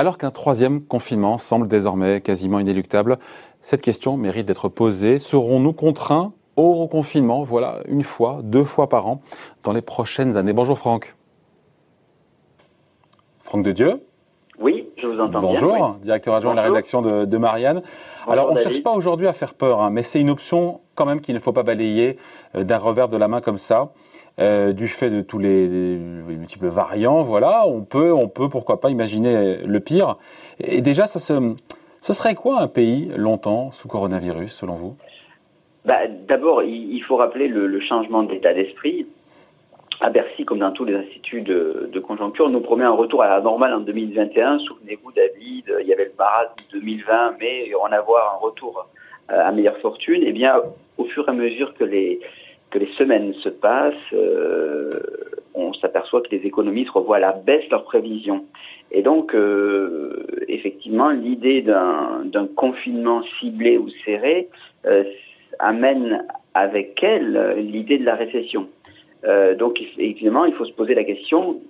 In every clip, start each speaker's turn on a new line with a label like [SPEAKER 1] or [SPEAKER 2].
[SPEAKER 1] Alors qu'un troisième confinement semble désormais quasiment inéluctable, cette question mérite d'être posée. Serons-nous contraints au reconfinement, voilà, une fois, deux fois par an, dans les prochaines années? Bonjour Franck. Franck de Dieu
[SPEAKER 2] je vous entends
[SPEAKER 1] Bonjour, bien, directeur adjoint de la rédaction de, Marianne. Alors, on ne cherche pas aujourd'hui à faire peur, hein, mais c'est une option quand même qu'il ne faut pas balayer euh, d'un revers de la main comme ça. Euh, du fait de tous les, multiples variants, voilà, on peut, on peut, pourquoi pas, imaginer le pire. Et déjà, ce, ce serait quoi un pays longtemps sous coronavirus, selon vous?
[SPEAKER 2] Bah, D'abord, il, faut rappeler le, changement d'état d'esprit. À Bercy, comme dans tous les instituts de, conjoncture, on nous promet un retour à la normale en 2021. Souvenez-vous, David, il y avait le marasme de 2020, mais on va avoir un retour euh, à meilleure fortune. Eh bien, au fur et à mesure que les, que les semaines se passent, euh, on s'aperçoit que les économistes revoient à la baisse leurs prévisions. Et donc, euh, effectivement, l'idée d'un confinement ciblé ou serré euh, amène avec elle l'idée de la récession. Donc, évidemment, il faut se poser la question,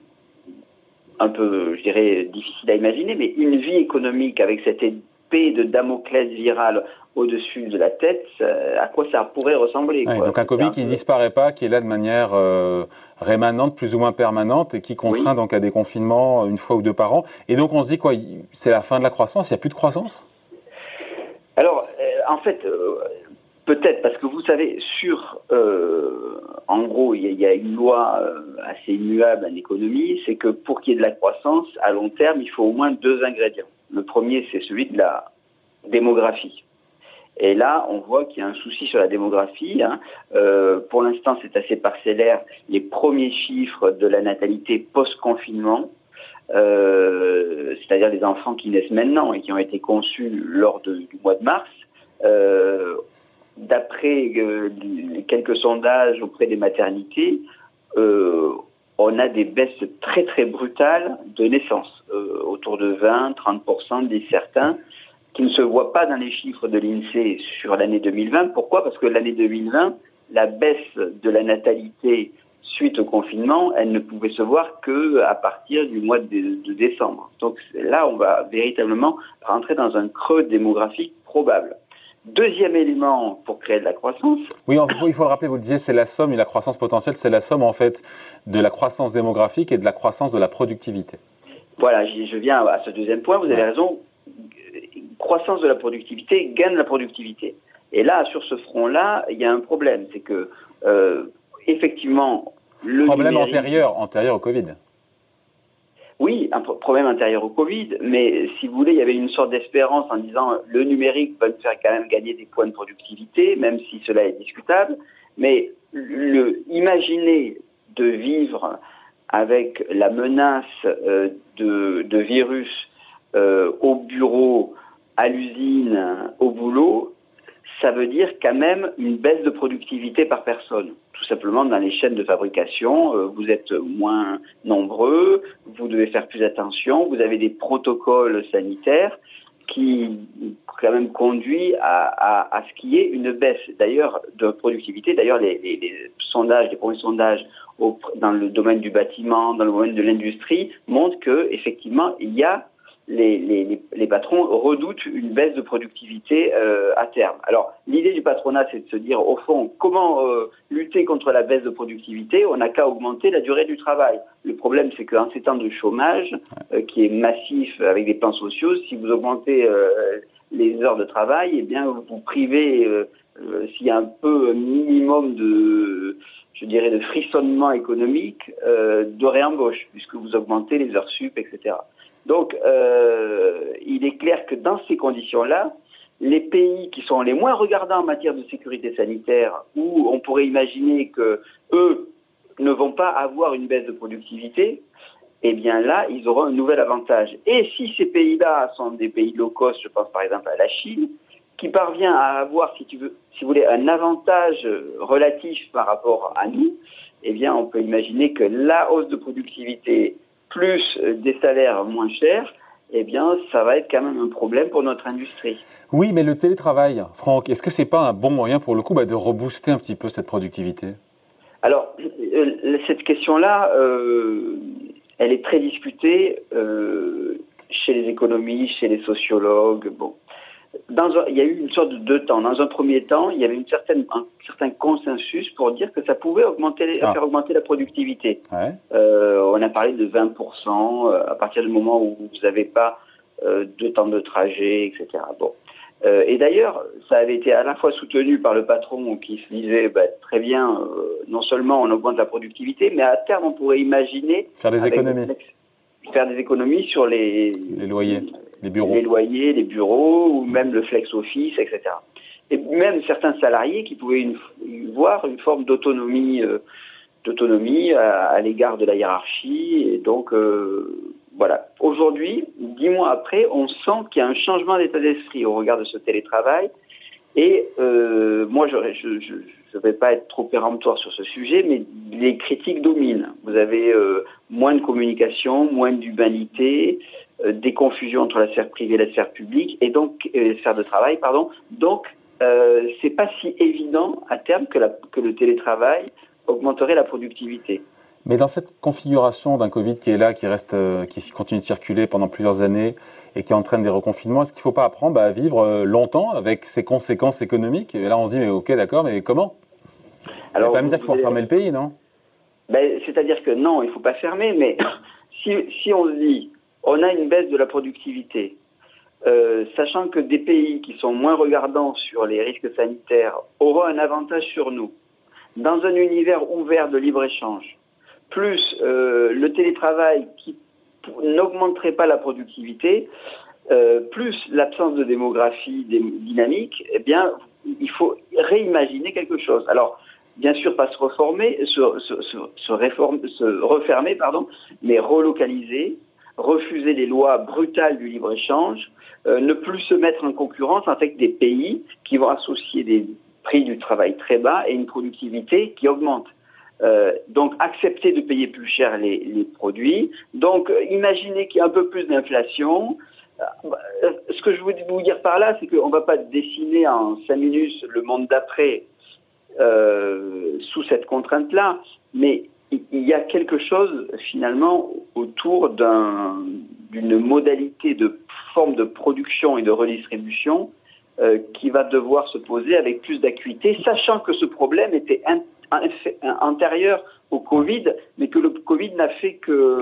[SPEAKER 2] un peu, je dirais, difficile à imaginer, mais une vie économique avec cette épée de Damoclès virale au-dessus de la tête, à quoi ça pourrait ressembler.
[SPEAKER 1] donc un Covid qui ne disparaît pas, qui est là de manière euh, rémanente, plus ou moins permanente, et qui contraint donc à des confinements une fois ou deux par an. Et donc on se dit quoi C'est la fin de la croissance Il n'y a plus de croissance?
[SPEAKER 2] Alors, euh, en fait, euh, peut-être, parce que vous savez, sur, en gros, il y, a une loi assez immuable en économie, c'est que pour qu'il y ait de la croissance, à long terme, il faut au moins deux ingrédients. Le premier, c'est celui de la démographie. Et là, on voit qu'il y a un souci sur la démographie. Hein. Euh, pour l'instant, c'est assez parcellaire. Les premiers chiffres de la natalité post-confinement, euh, c'est-à-dire les enfants qui naissent maintenant et qui ont été conçus lors du mois de mars, euh, d'après quelques sondages auprès des maternités, on a des baisses très très brutales de naissance, autour de 20, 30%, des certains qui ne se voit pas dans les chiffres de l'INSEE sur l'année 2020. Pourquoi? Parce que l'année 2020, la baisse de la natalité suite au confinement, elle ne pouvait se voir que à partir du mois de, décembre. Donc là, on va véritablement rentrer dans un creux démographique probable. Deuxième élément pour créer de la croissance.
[SPEAKER 1] Oui, il faut le rappeler, vous le disiez, c'est la somme et la croissance potentielle, c'est la somme en fait de la croissance démographique et de la croissance de la productivité.
[SPEAKER 2] Voilà, je viens à ce deuxième point, vous avez raison croissance de la productivité gagne la productivité. Et là, sur ce front-là, il y a un problème, c'est que euh, effectivement,
[SPEAKER 1] le problème antérieur, antérieur au Covid.
[SPEAKER 2] Oui, un problème antérieur au Covid, mais si vous voulez, il y avait une sorte d'espérance en disant le numérique va nous faire quand même gagner des points de productivité, même si cela est discutable. Mais le, imaginer de vivre avec la menace euh, de, de, virus euh, au bureau à l'usine, au boulot, ça veut dire quand même une baisse de productivité par personne. Tout simplement, dans les chaînes de fabrication, euh, vous êtes moins nombreux, vous devez faire plus attention, vous avez des protocoles sanitaires qui quand même conduit à, ce qu'il y ait une baisse d'ailleurs de productivité. D'ailleurs, les, sondages, les premiers sondages dans le domaine du bâtiment, dans le domaine de l'industrie montrent que effectivement il y a les, patrons redoutent une baisse de productivité euh, à terme. Alors, l'idée du patronat, c'est de se dire, au fond, comment euh, lutter contre la baisse de productivité? On n'a qu'à augmenter la durée du travail. Le problème, c'est qu'en ces temps de chômage, euh, qui est massif avec des plans sociaux, si vous augmentez les heures de travail, eh bien, vous, privez, s'il y a un peu minimum de je dirais, de frissonnement économique de réembauche, puisque vous augmentez les heures sup, etc. Donc, euh, il est clair que dans ces conditions-là, les pays qui sont les moins regardants en matière de sécurité sanitaire, où on pourrait imaginer que eux ne vont pas avoir une baisse de productivité, eh bien là, ils auront un nouvel avantage. Et si ces pays-là sont des pays low cost, je pense par exemple à la Chine, qui parvient à avoir, si tu veux, si vous voulez, un avantage relatif par rapport à nous, eh bien, on peut imaginer que la hausse de productivité plus des salaires moins chers, eh bien, ça va être quand même un problème pour notre industrie.
[SPEAKER 1] Oui, mais le télétravail, Franck, est-ce que c'est pas un bon moyen pour le coup bah, de rebooster un petit peu cette productivité?
[SPEAKER 2] Alors, euh, cette question-là, euh, elle est très discutée. Euh, chez les économistes, chez les sociologues. Bon, dans il y a eu une sorte de deux temps. Dans un premier temps, il y avait une certaine, un certain consensus pour dire que ça pouvait augmenter, ah. faire augmenter la productivité. Euh, on a parlé de 20% euh, à partir du moment où vous n'avez pas euh, de temps de trajet, etc. Bon. Euh, et d'ailleurs, ça avait été à la fois soutenu par le patron qui se disait bah, très bien, euh, non seulement on augmente la productivité, mais à terme on pourrait imaginer
[SPEAKER 1] faire des économies,
[SPEAKER 2] faire des économies sur les,
[SPEAKER 1] les loyers, les
[SPEAKER 2] loyers, les bureaux ou même le flex office, etc. Et même certains salariés qui pouvaient voir une forme d'autonomie, euh, à, l'égard de la hiérarchie et donc voilà. Aujourd'hui, dix mois après, on sent qu'il y a un changement d'état d'esprit au regard de ce télétravail. Et euh, moi, je ne vais pas être trop péremptoire sur ce sujet, mais les critiques dominent. Vous avez euh, moins de communication, moins d'humanité, euh, des confusions entre la sphère privée et la sphère publique, et donc la sphère de travail, pardon. Donc, c'est pas si évident à terme que, la, que le télétravail augmenterait la productivité.
[SPEAKER 1] Mais dans cette configuration d'un Covid qui est là, qui reste, euh, qui continue de circuler pendant plusieurs années et qui entraîne des reconfinements, est-ce qu'il ne faut pas apprendre bah, à vivre euh, longtemps avec ses conséquences économiques? Et là, on se dit, mais ok, d'accord, mais comment? Alors, Il va pas me dire qu'il faut fermer le pays, non?
[SPEAKER 2] Ben, C'est-à-dire que non, il ne faut pas fermer, mais si, si on se dit, on a une baisse de la productivité, euh, sachant que des pays qui sont moins regardants sur les risques sanitaires auront un avantage sur nous, dans un univers ouvert de libre-échange, plus euh, le télétravail qui n'augmenterait pas la productivité, euh, plus l'absence de démographie dynamique, eh bien, il faut réimaginer quelque chose. Alors, bien sûr, pas se reformer, se, refermer, pardon, mais relocaliser, refuser les lois brutales du libre-échange, euh, ne plus se mettre en concurrence avec des pays qui vont associer des prix du travail très bas et une productivité qui augmente. Euh, donc accepter de payer plus cher les, produits. Donc euh, imaginez qu'il y a un peu plus d'inflation. Ce que je veux vous dire par là, c'est qu'on ne va pas dessiner en cinq minutes le monde d'après sous cette contrainte-là, mais il y a quelque chose finalement autour d'une modalité de forme de production et de redistribution euh, qui va devoir se poser avec plus d'acuité, sachant que ce problème était antérieur au Covid, mais que le Covid n'a fait que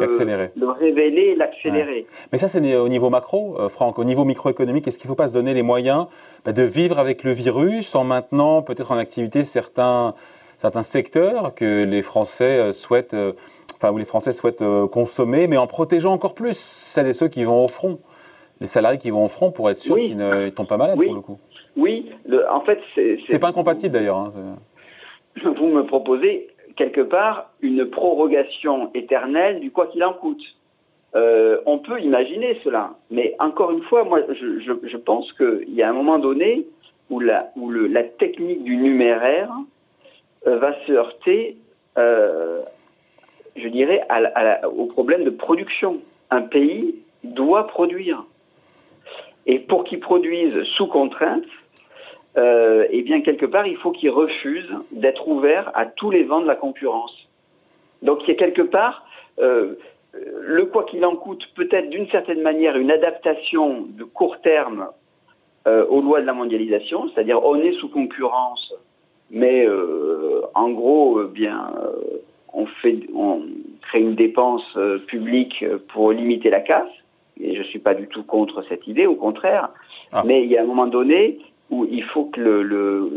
[SPEAKER 2] le révéler et l'accélérer.
[SPEAKER 1] Mais ça, c'est au niveau macro, euh, Franck. Au niveau microéconomique, est-ce qu'il ne faut pas se donner les moyens bah, de vivre avec le virus en maintenant peut-être en activité certains, certains secteurs que les Français euh, souhaitent, euh, enfin, où les Français souhaitent consommer, mais en protégeant encore plus celles et ceux qui vont au front les salariés qui vont au front pour être sûrs qu'ils ne tombent pas malades pour le coup.
[SPEAKER 2] Oui, en fait,
[SPEAKER 1] c'est. C'est pas incompatible d'ailleurs. Hein,
[SPEAKER 2] vous me proposez quelque part une prorogation éternelle du quoi qu'il en coûte. Euh, on peut imaginer cela, mais encore une fois, moi, je, je, je pense qu'il y a un moment donné où la, où le, la technique du numéraire euh, va se heurter, euh, je dirais, au problème de production. Un pays doit produire. Et pour qu'il produise sous contrainte, euh, eh bien quelque part, il faut qu'il refuse d'être ouvert à tous les vents de la concurrence. Donc il y a quelque part, euh, le quoi qu'il en coûte, peut-être d'une certaine manière une adaptation de court terme euh, aux lois de la mondialisation, c'est-à-dire on est sous concurrence, mais euh, en gros, euh, bien, euh, on fait, on crée une dépense publique pour limiter la casse. Et je suis pas du tout contre cette idée, au contraire. Ah. Mais il y a un moment donné, où il faut que le, le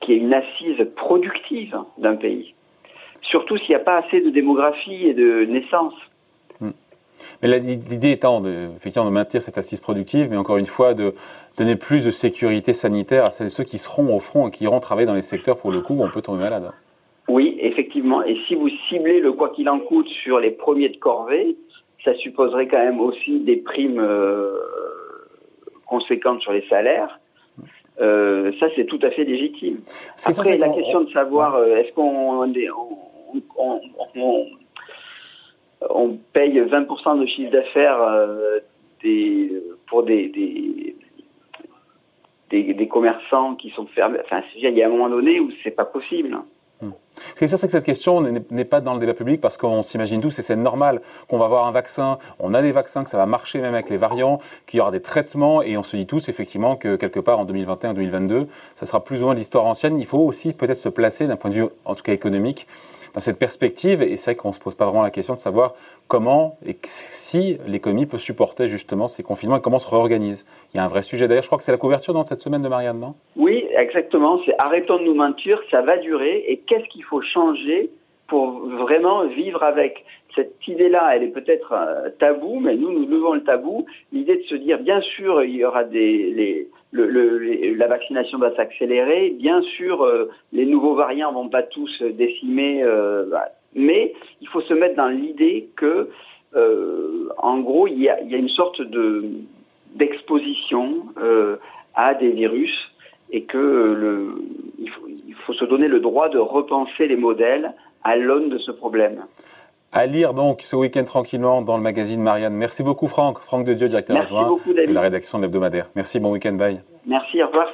[SPEAKER 2] qu'il y ait une assise productive d'un pays. Surtout s'il n'y a pas assez de démographie et de naissance.
[SPEAKER 1] Mais l'idée étant de, effectivement de maintenir cette assise productive, mais encore une fois de donner plus de sécurité sanitaire à celles et ceux qui seront au front et qui iront travailler dans les secteurs pour le coup où on peut tomber malade.
[SPEAKER 2] Oui, effectivement. Et si vous ciblez le quoi qu'il en coûte sur les premiers de corvée, ça supposerait quand même aussi des primes euh, conséquentes sur les salaires. Euh, ça, c'est tout à fait légitime. Après, la question de savoir, euh, est-ce qu'on on, on, on, paye 20% de chiffre d'affaires euh, pour des, des, commerçants qui sont fermés. Enfin, il y a un moment donné où c'est pas possible. Hmm.
[SPEAKER 1] Ce qui est sûr, c'est que cette question n'est pas dans le débat public parce qu'on s'imagine tous, et c'est normal, qu'on va avoir un vaccin, on a des vaccins, que ça va marcher même avec les variants, qu'il y aura des traitements, et on se dit tous effectivement que quelque part en 2021-2022, ça sera plus ou moins l'histoire ancienne. Il faut aussi peut-être se placer d'un point de vue, en tout cas économique, dans cette perspective, et c'est vrai qu'on ne se pose pas vraiment la question de savoir comment et si l'économie peut supporter justement ces confinements et comment se réorganise. Il y a un vrai sujet. D'ailleurs, je crois que c'est la couverture dans cette semaine de Marianne, non?
[SPEAKER 2] Oui, exactement. C'est arrêtons de nous mentir, ça va durer, et qu'est-ce qu'il faut changer pour vraiment vivre avec? Cette idée-là, elle est peut-être euh, tabou, mais nous, nous levons le tabou. L'idée de se dire, bien sûr, il y aura des, les, le, la vaccination va s'accélérer. Bien sûr, euh, les nouveaux variants vont pas tous décimer, euh, bah, mais il faut se mettre dans l'idée que, euh, en gros, il y a, y a une sorte de d'exposition à des virus et que le, il faut, il faut se donner le droit de repenser les modèles à l'aune de ce problème.
[SPEAKER 1] À lire donc ce week-end tranquillement dans le magazine Marianne. Merci beaucoup Franck, Franck de Dieu, directeur adjoint de la rédaction de l'hebdomadaire. Merci, bon week-end, bye.
[SPEAKER 2] Merci, au revoir.